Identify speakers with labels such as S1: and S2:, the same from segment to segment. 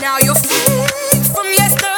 S1: Now
S2: you're free from yesterday.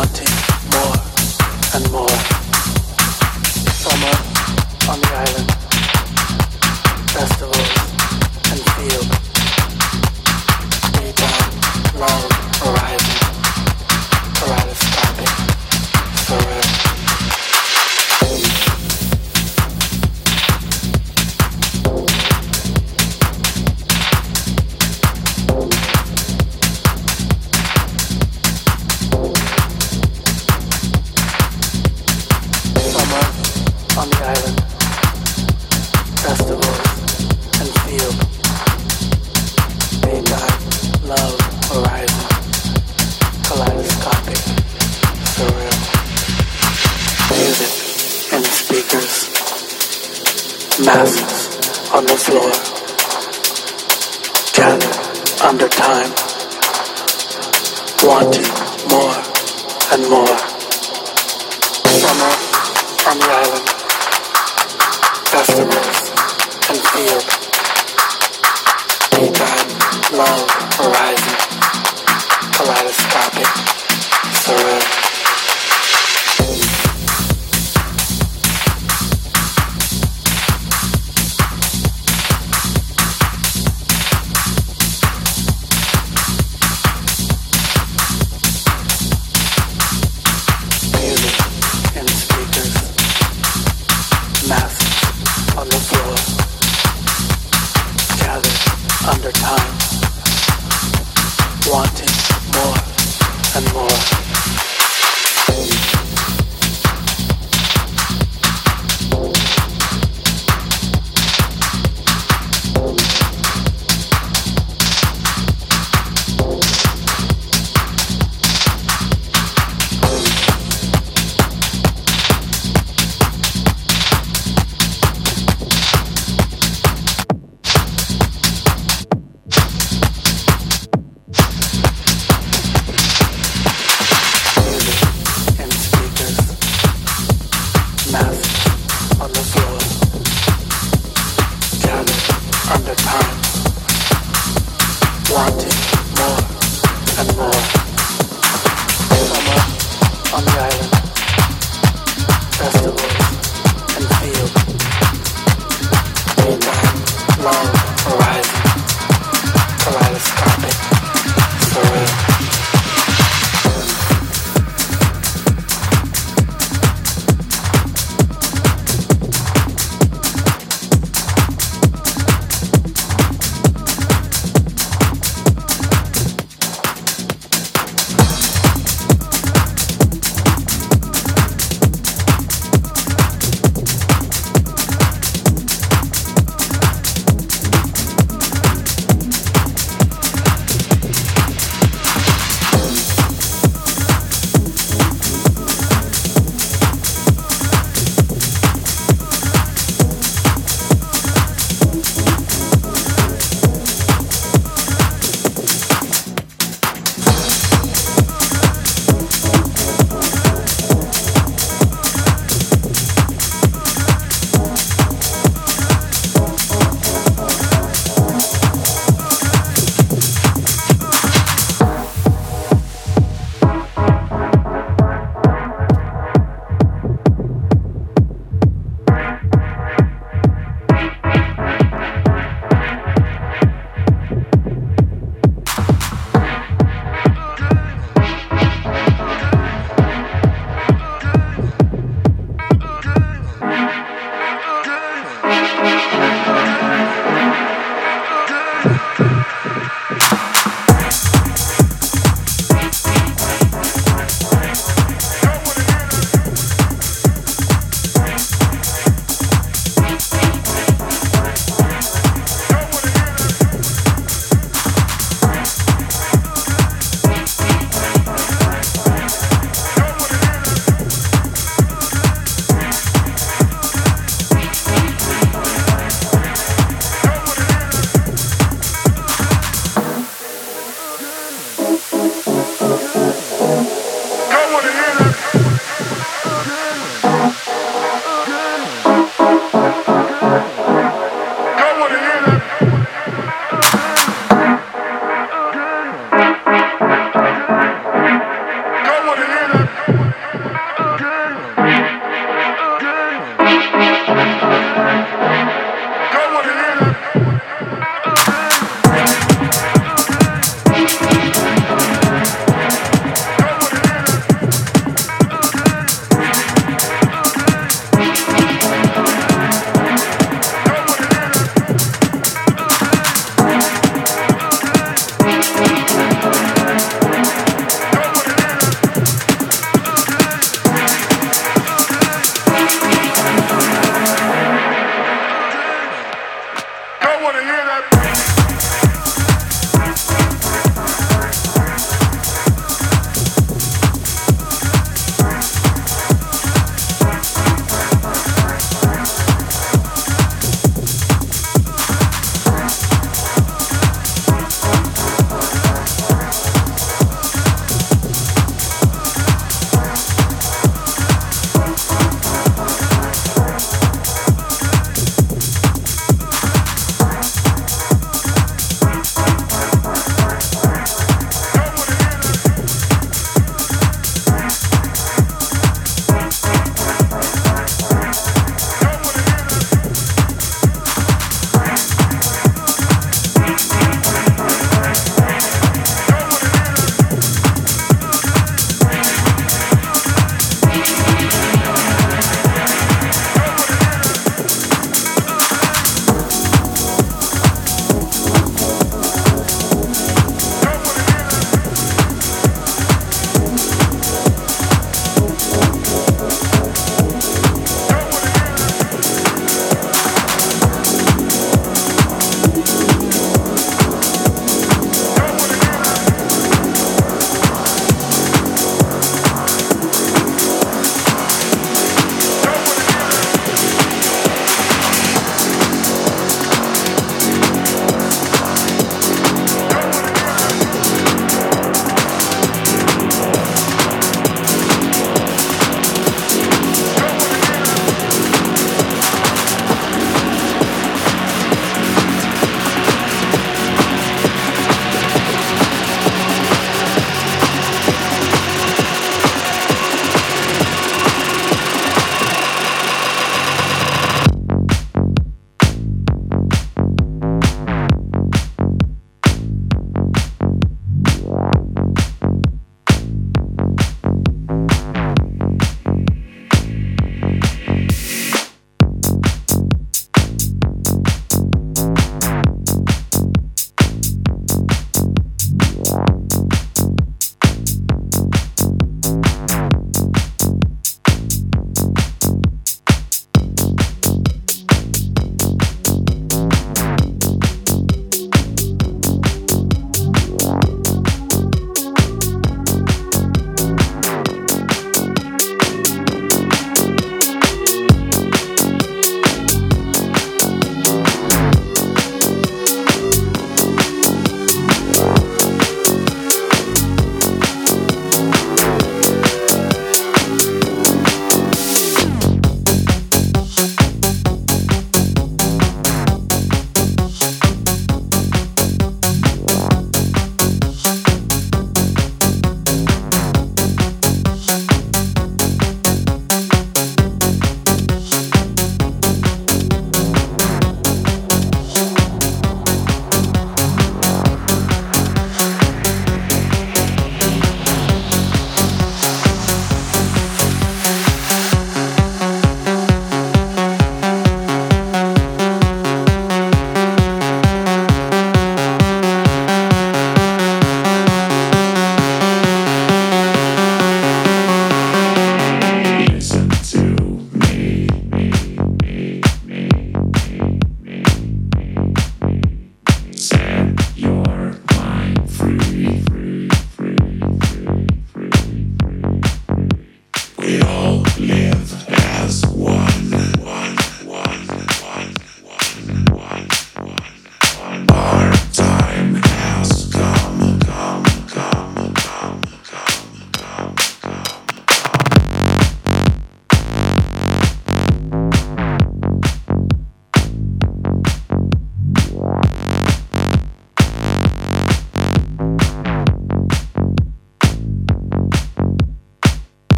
S2: wanting more and more.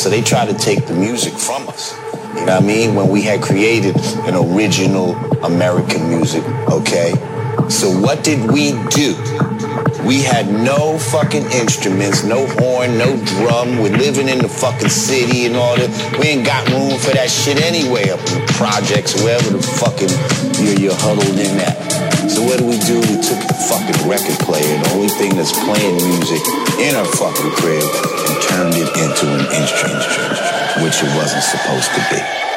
S2: So they tried to take the music from us. You know what I mean? When we had created an original American music, okay? So what did we do? We had no fucking instruments, no horn, no drum. We're living in the fucking city and all that. We ain't got room for that shit anyway up in the projects, wherever the fucking you're, you're huddled in at. So what do we do? We took the fucking record player, the only thing that's playing music in our fucking crib, turned it into an instrument, which it wasn't supposed to be.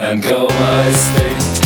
S3: and go
S4: my state.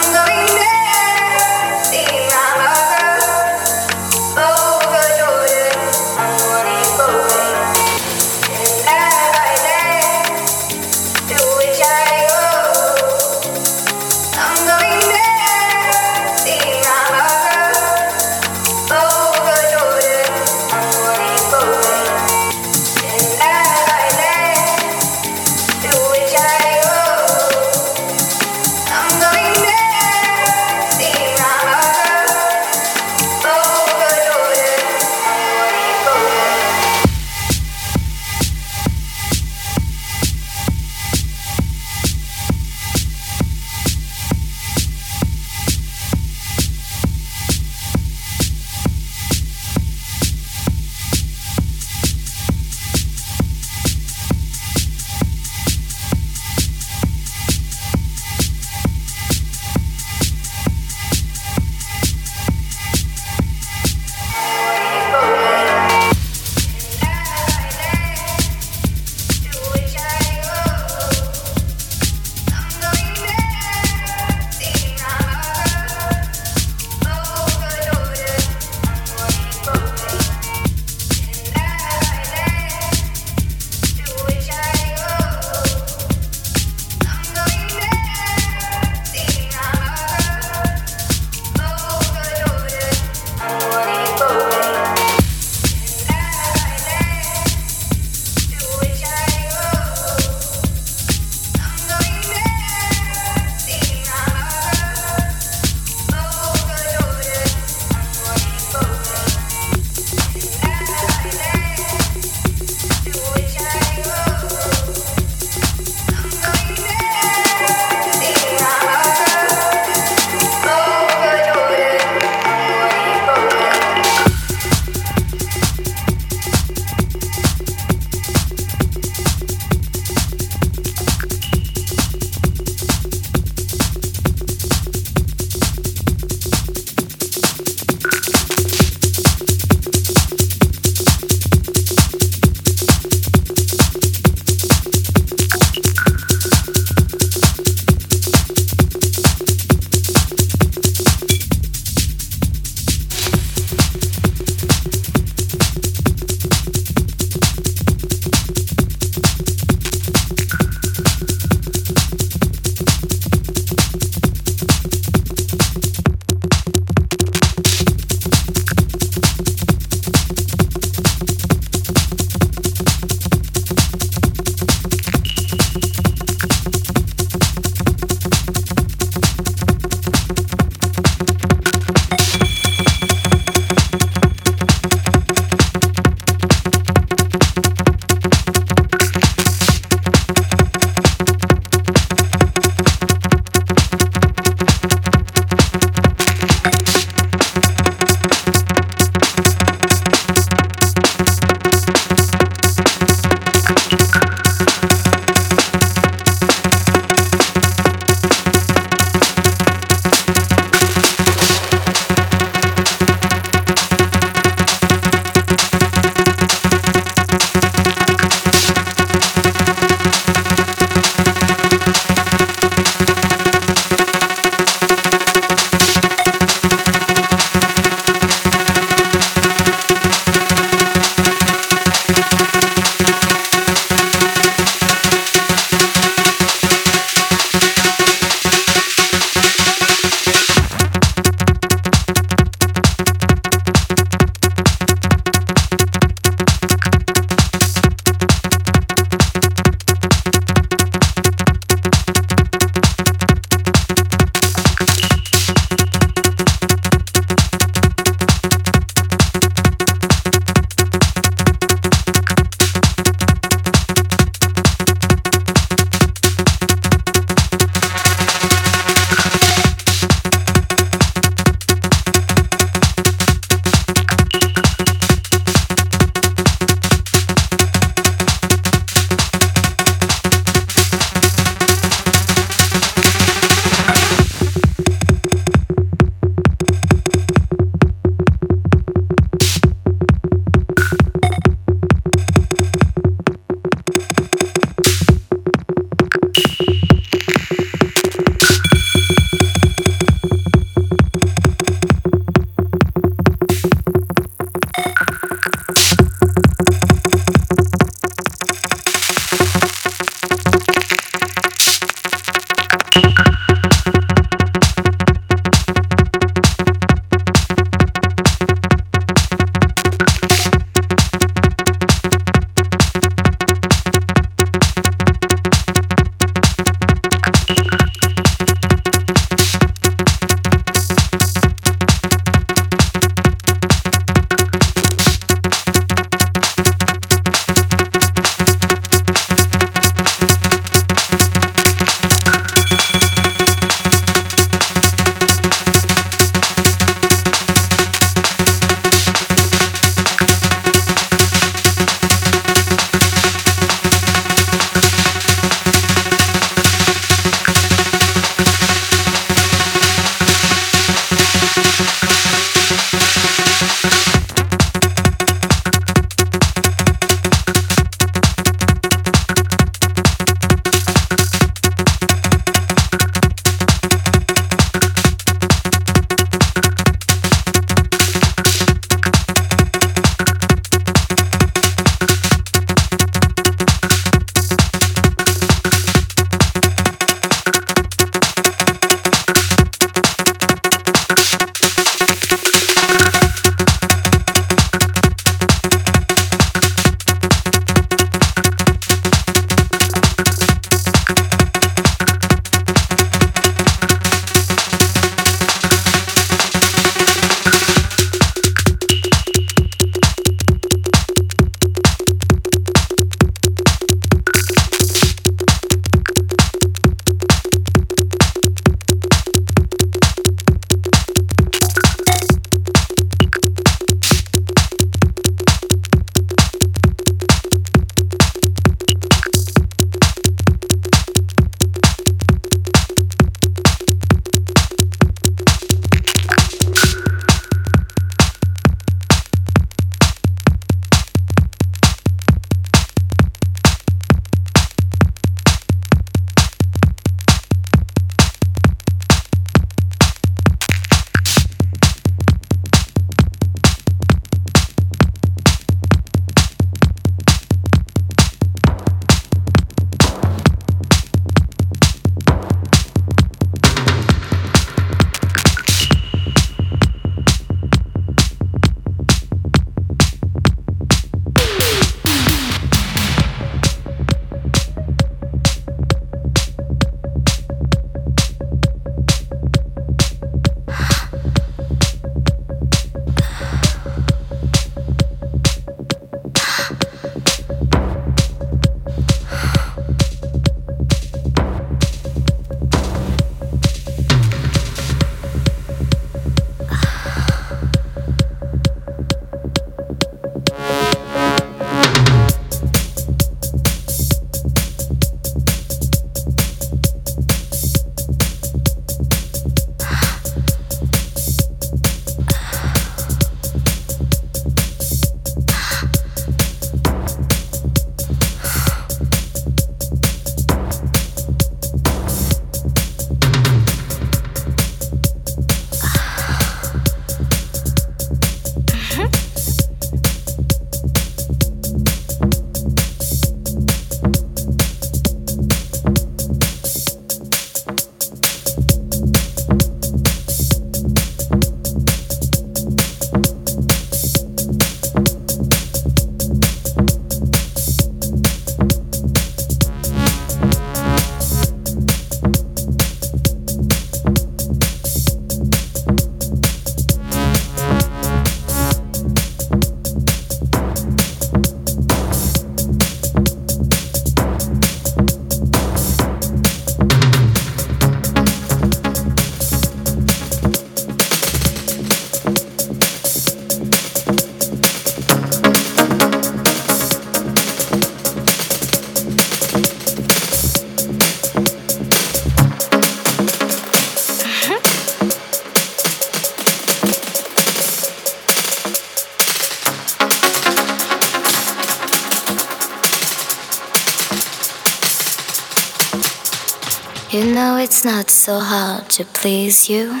S4: It's not so hard to please you.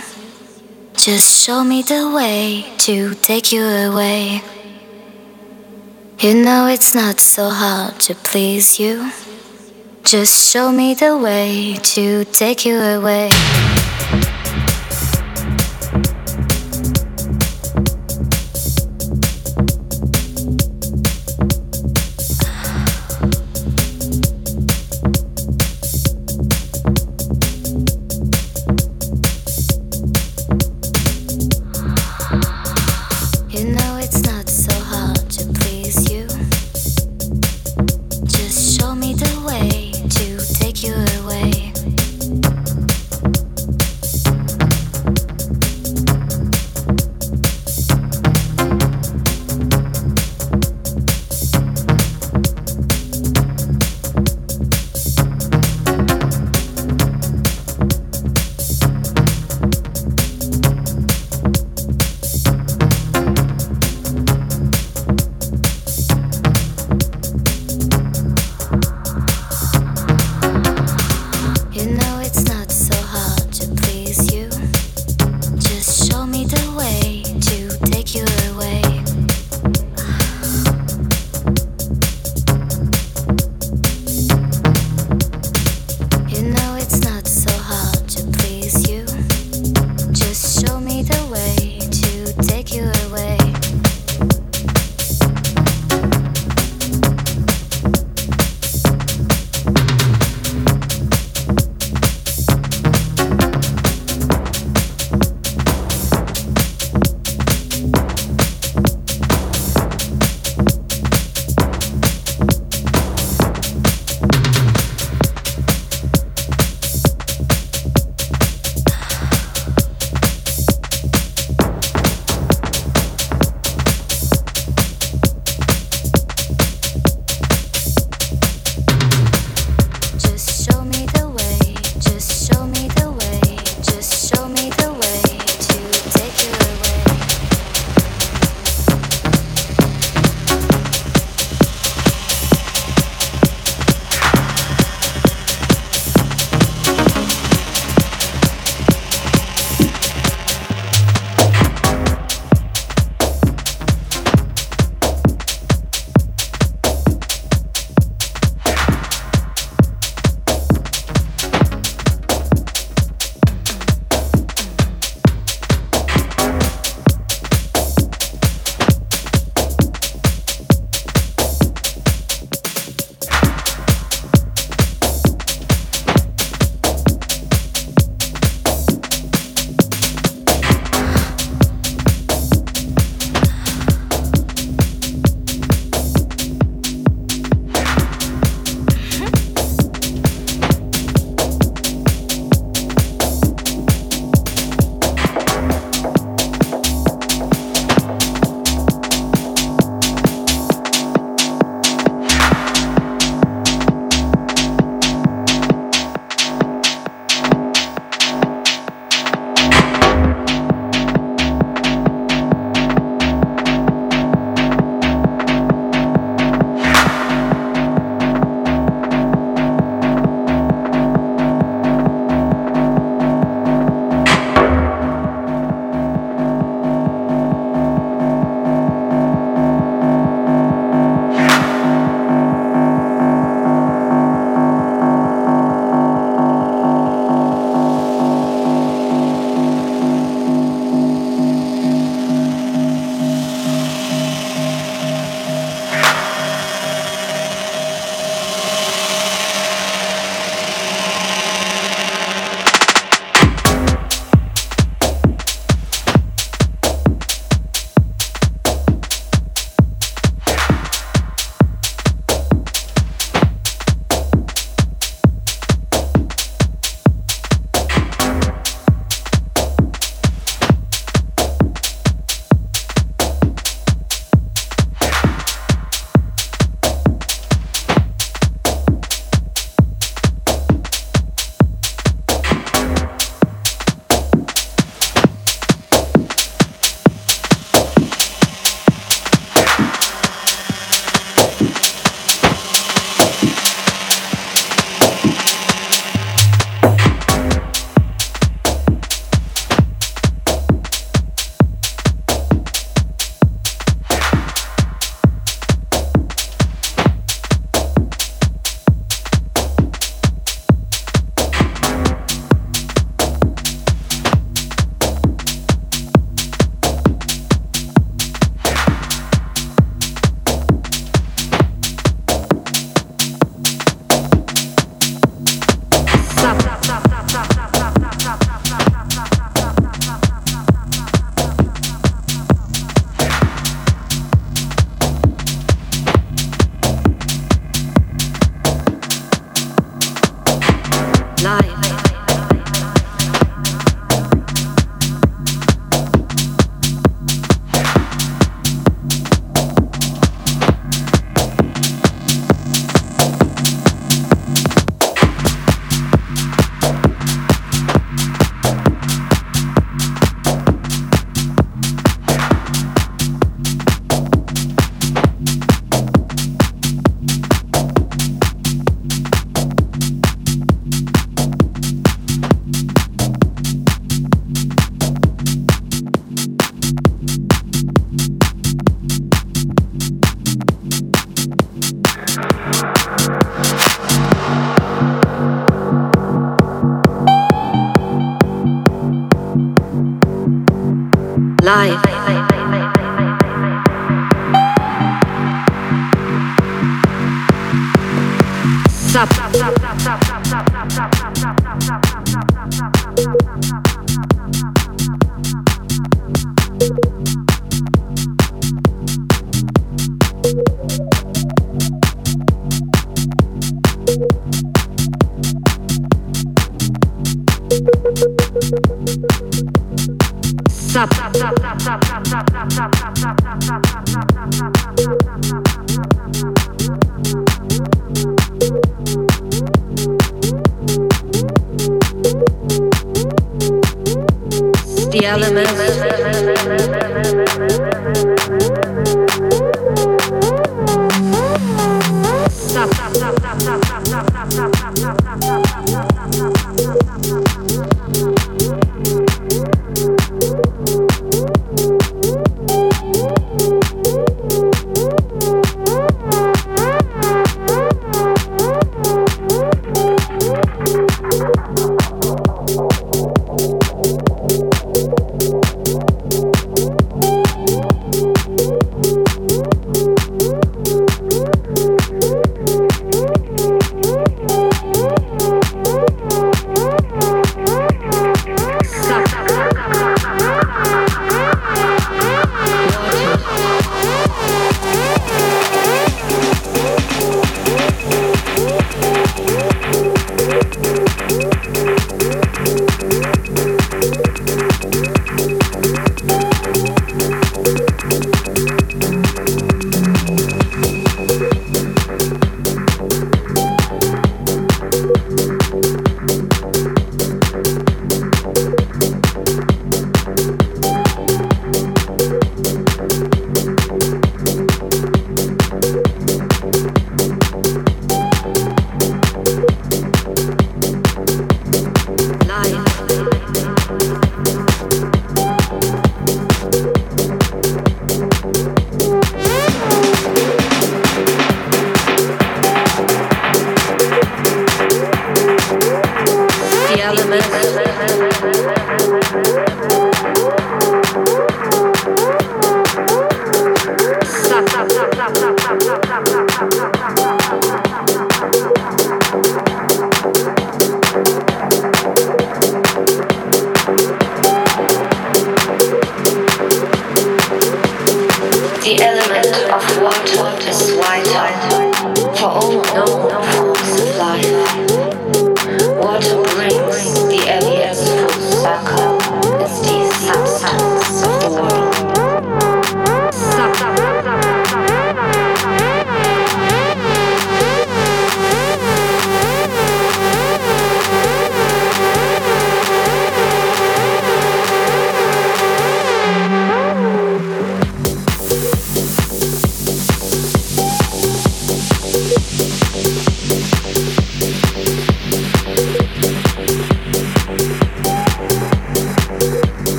S4: Just show me the way to take you away. You know it's not so hard to please you. Just show me the way to take you away.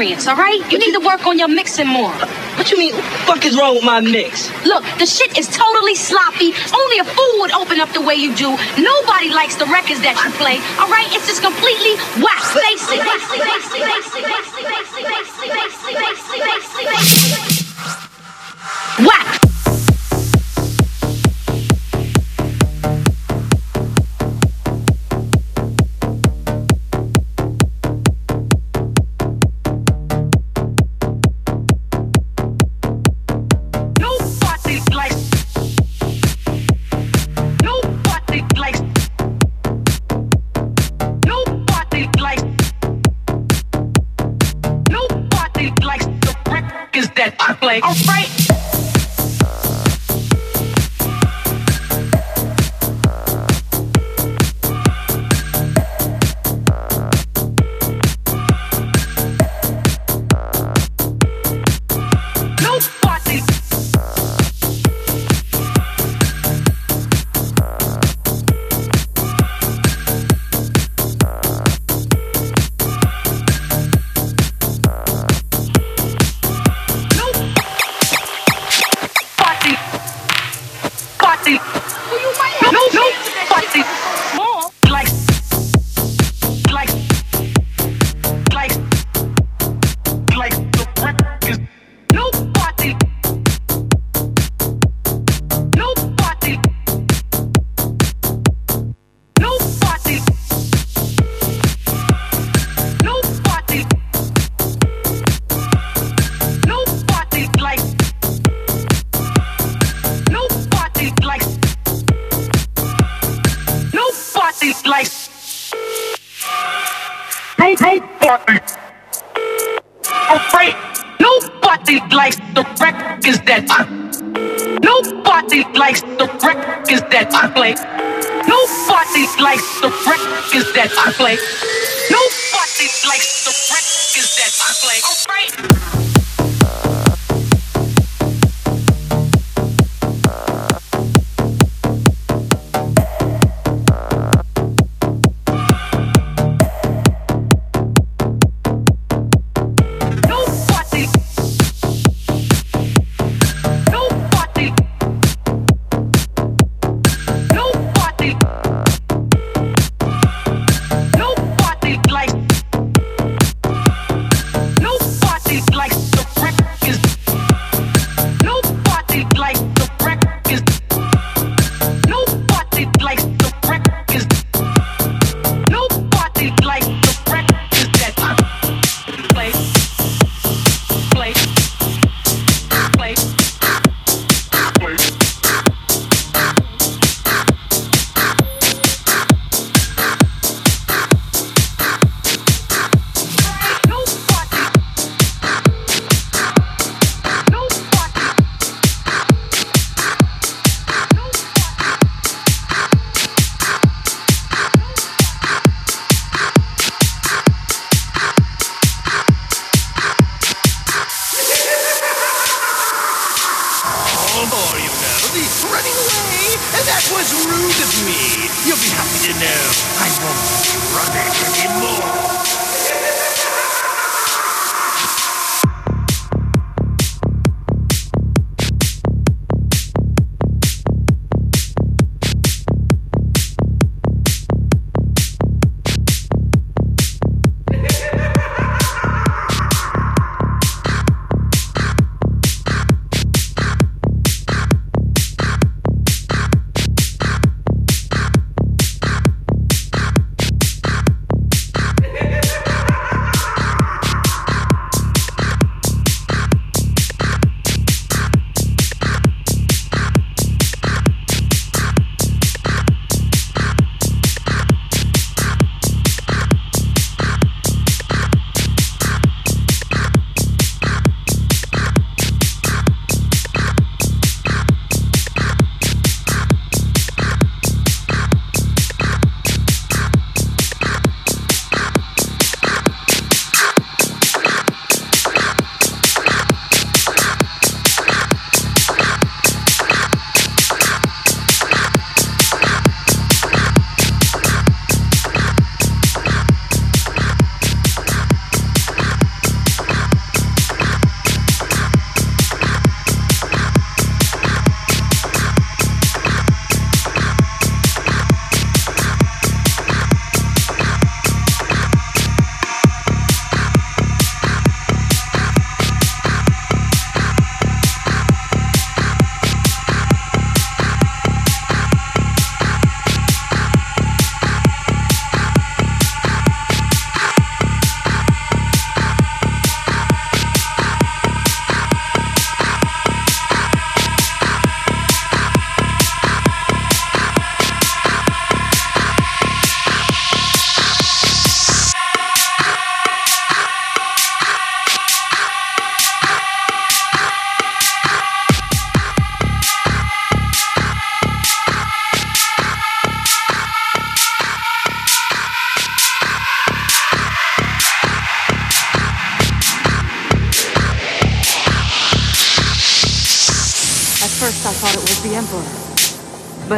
S5: experience, all right? You need to work on your mixing more.
S6: What you mean? What the fuck is wrong with my mix?
S5: Look, the shit is totally sloppy. Only a fool would open up the way you do. Nobody likes the records that you play, all right? It's just completely whack. Face it. Whack.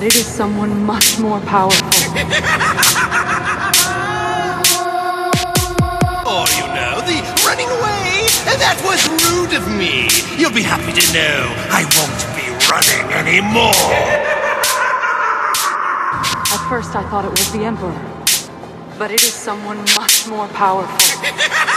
S7: But it is someone much more powerful.
S8: Or, you know, the running away. That was rude of me. You'll be happy to know I won't be running anymore.
S7: At first I thought it was the Emperor, but it is someone much more powerful.